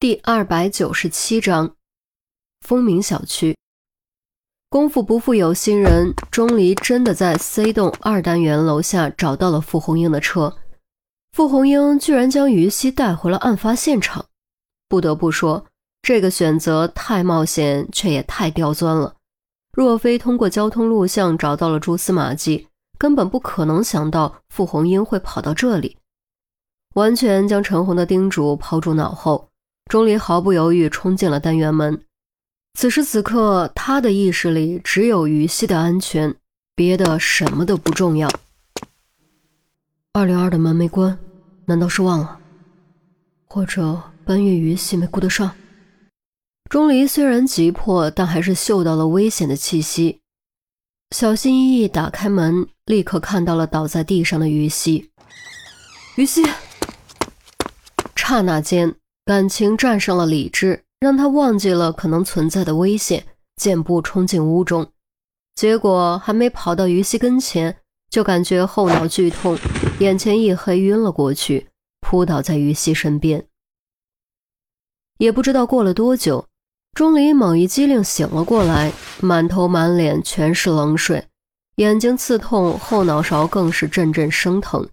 第二百九十七章，风鸣小区。功夫不负有心人，钟离真的在 C 栋二单元楼下找到了傅红英的车。傅红英居然将于西带回了案发现场。不得不说，这个选择太冒险，却也太刁钻了。若非通过交通录像找到了蛛丝马迹，根本不可能想到傅红英会跑到这里。完全将陈红的叮嘱抛诸脑后。钟离毫不犹豫冲进了单元门。此时此刻，他的意识里只有于西的安全，别的什么都不重要。二零二的门没关，难道是忘了？或者搬运于西没顾得上？钟离虽然急迫，但还是嗅到了危险的气息。小心翼翼打开门，立刻看到了倒在地上的于西。于西，刹那间。感情战胜了理智，让他忘记了可能存在的危险，箭步冲进屋中。结果还没跑到于西跟前，就感觉后脑剧痛，眼前一黑，晕了过去，扑倒在于西身边。也不知道过了多久，钟离猛一激灵醒了过来，满头满脸全是冷水，眼睛刺痛，后脑勺更是阵阵生疼，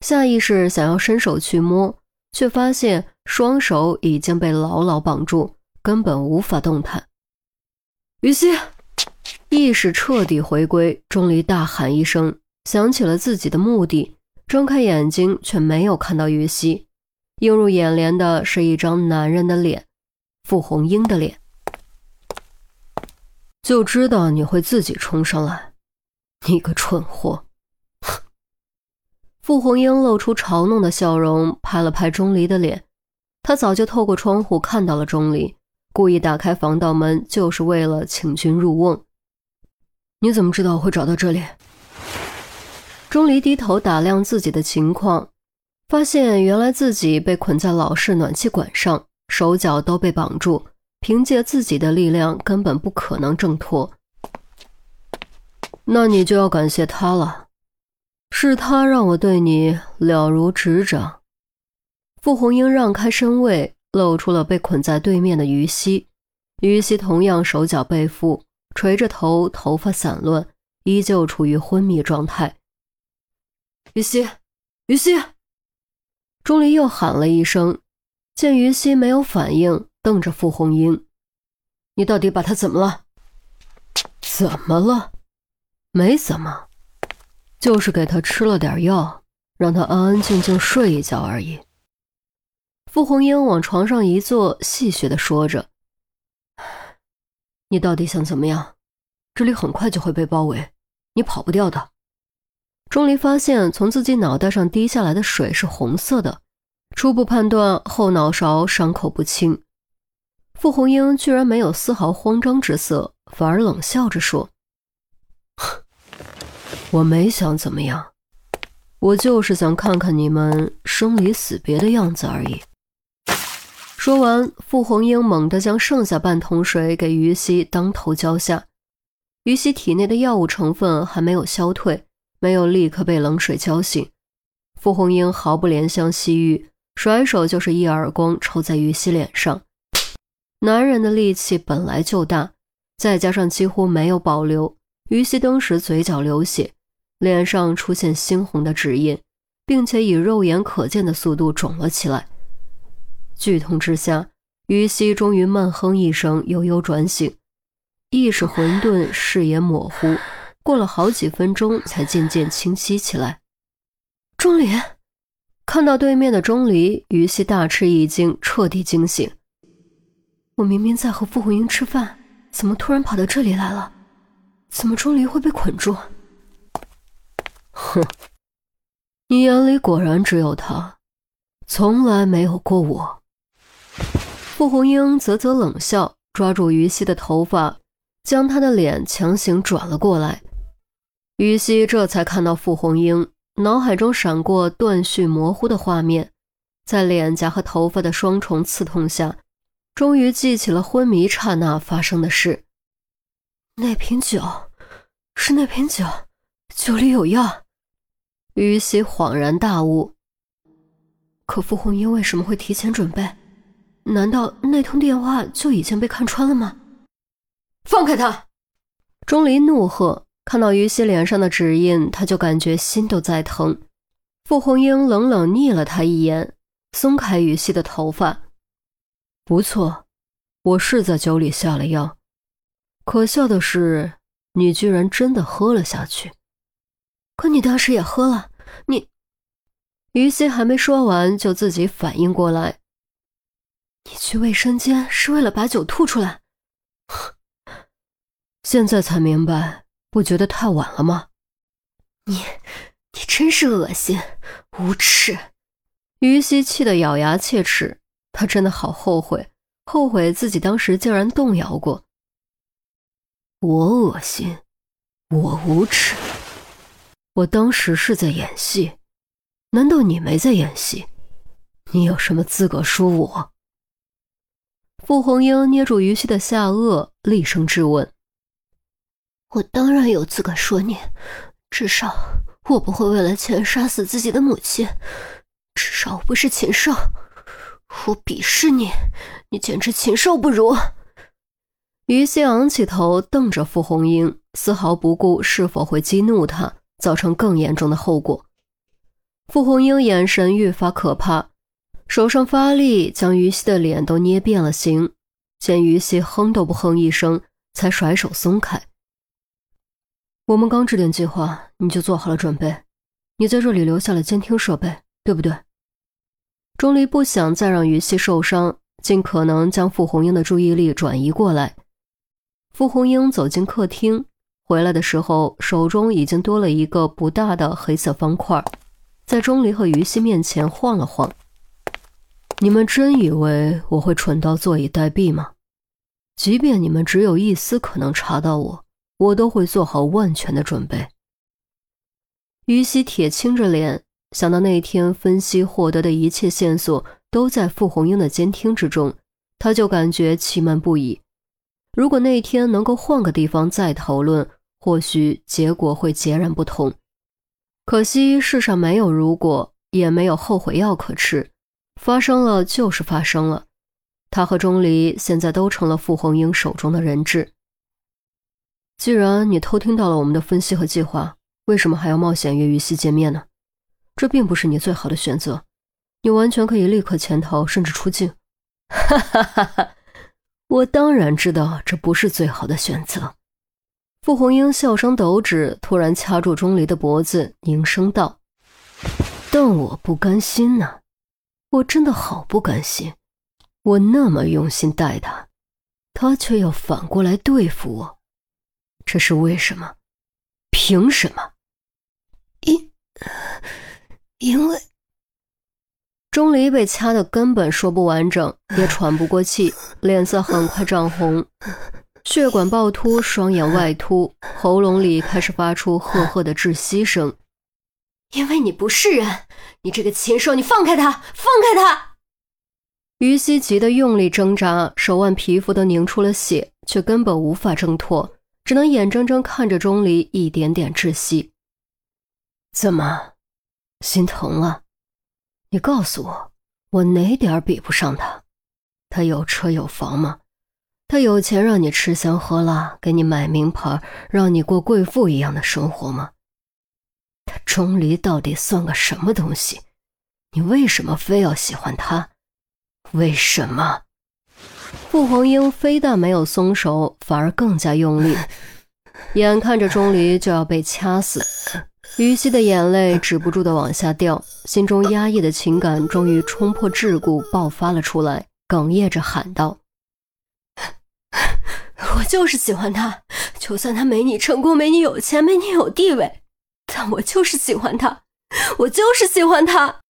下意识想要伸手去摸。却发现双手已经被牢牢绑住，根本无法动弹。于西意识彻底回归，钟离大喊一声，想起了自己的目的，睁开眼睛却没有看到于西，映入眼帘的是一张男人的脸，傅红英的脸。就知道你会自己冲上来，你个蠢货！傅红英露出嘲弄的笑容，拍了拍钟离的脸。他早就透过窗户看到了钟离，故意打开防盗门，就是为了请君入瓮。你怎么知道我会找到这里？钟离低头打量自己的情况，发现原来自己被捆在老式暖气管上，手脚都被绑住，凭借自己的力量根本不可能挣脱。那你就要感谢他了。是他让我对你了如指掌。傅红英让开身位，露出了被捆在对面的于西。于西同样手脚被缚，垂着头，头发散乱，依旧处于昏迷状态。于西，于西！钟离又喊了一声，见于西没有反应，瞪着傅红英：“你到底把他怎么了？怎么了？没怎么。”就是给他吃了点药，让他安安静静睡一觉而已。傅红英往床上一坐，戏谑的说着：“你到底想怎么样？这里很快就会被包围，你跑不掉的。”钟离发现从自己脑袋上滴下来的水是红色的，初步判断后脑勺伤口不轻。傅红英居然没有丝毫慌张之色，反而冷笑着说。我没想怎么样，我就是想看看你们生离死别的样子而已。说完，傅红英猛地将剩下半桶水给于西当头浇下。于西体内的药物成分还没有消退，没有立刻被冷水浇醒。傅红英毫不怜香惜玉，甩手就是一耳光抽在于西脸上。男人的力气本来就大，再加上几乎没有保留，于西当时嘴角流血。脸上出现猩红的指印，并且以肉眼可见的速度肿了起来。剧痛之下，于西终于闷哼一声，悠悠转醒，意识混沌，视野模糊。过了好几分钟，才渐渐清晰起来。钟离看到对面的钟离，于西大吃一惊，彻底惊醒。我明明在和傅红英吃饭，怎么突然跑到这里来了？怎么钟离会被捆住？哼，你眼里果然只有他，从来没有过我。傅红英啧啧冷笑，抓住于西的头发，将他的脸强行转了过来。于西这才看到傅红英，脑海中闪过断续模糊的画面，在脸颊和头发的双重刺痛下，终于记起了昏迷刹那发生的事。那瓶酒，是那瓶酒，酒里有药。于西恍然大悟，可傅红英为什么会提前准备？难道那通电话就已经被看穿了吗？放开他！钟离怒喝，看到于西脸上的指印，他就感觉心都在疼。傅红英冷冷睨了他一眼，松开于西的头发。不错，我是在酒里下了药，可笑的是，你居然真的喝了下去。可你当时也喝了，你……于西还没说完，就自己反应过来。你去卫生间是为了把酒吐出来？现在才明白，不觉得太晚了吗？你，你真是恶心，无耻！于西气得咬牙切齿，他真的好后悔，后悔自己当时竟然动摇过。我恶心，我无耻，我当时是在演戏，难道你没在演戏？你有什么资格说我？傅红英捏住于西的下颚，厉声质问：“我当然有资格说你，至少我不会为了钱杀死自己的母亲，至少我不是禽兽。我鄙视你，你简直禽兽不如！”于西昂起头，瞪着傅红英，丝毫不顾是否会激怒他，造成更严重的后果。傅红英眼神愈发可怕。手上发力，将于西的脸都捏变了形。见于西哼都不哼一声，才甩手松开。我们刚制定计划，你就做好了准备。你在这里留下了监听设备，对不对？钟离不想再让于西受伤，尽可能将傅红英的注意力转移过来。傅红英走进客厅，回来的时候手中已经多了一个不大的黑色方块，在钟离和于西面前晃了晃。你们真以为我会蠢到坐以待毙吗？即便你们只有一丝可能查到我，我都会做好万全的准备。于西铁青着脸，想到那天分析获得的一切线索都在傅红英的监听之中，他就感觉气闷不已。如果那天能够换个地方再讨论，或许结果会截然不同。可惜世上没有如果，也没有后悔药可吃。发生了就是发生了，他和钟离现在都成了傅红英手中的人质。既然你偷听到了我们的分析和计划，为什么还要冒险约于西见面呢？这并不是你最好的选择，你完全可以立刻潜逃，甚至出境。哈哈哈哈！我当然知道这不是最好的选择。傅红英笑声抖指，突然掐住钟离的脖子，凝声道：“但我不甘心呐。”我真的好不甘心，我那么用心待他，他却要反过来对付我，这是为什么？凭什么？因因为钟离被掐的根本说不完整，也喘不过气，脸色很快涨红，血管暴突，双眼外凸，喉咙里开始发出赫赫的窒息声。因为你不是人，你这个禽兽！你放开他，放开他！于西急得用力挣扎，手腕皮肤都凝出了血，却根本无法挣脱，只能眼睁睁看着钟离一点点窒息。怎么，心疼了？你告诉我，我哪点比不上他？他有车有房吗？他有钱让你吃香喝辣，给你买名牌，让你过贵妇一样的生活吗？他钟离到底算个什么东西？你为什么非要喜欢他？为什么？傅红英非但没有松手，反而更加用力。眼看着钟离就要被掐死，于西的眼泪止不住的往下掉，心中压抑的情感终于冲破桎梏爆发了出来，哽咽着喊道：“ 我就是喜欢他，就算他没你成功，没你有钱，没你有地位。”但我就是喜欢他，我就是喜欢他。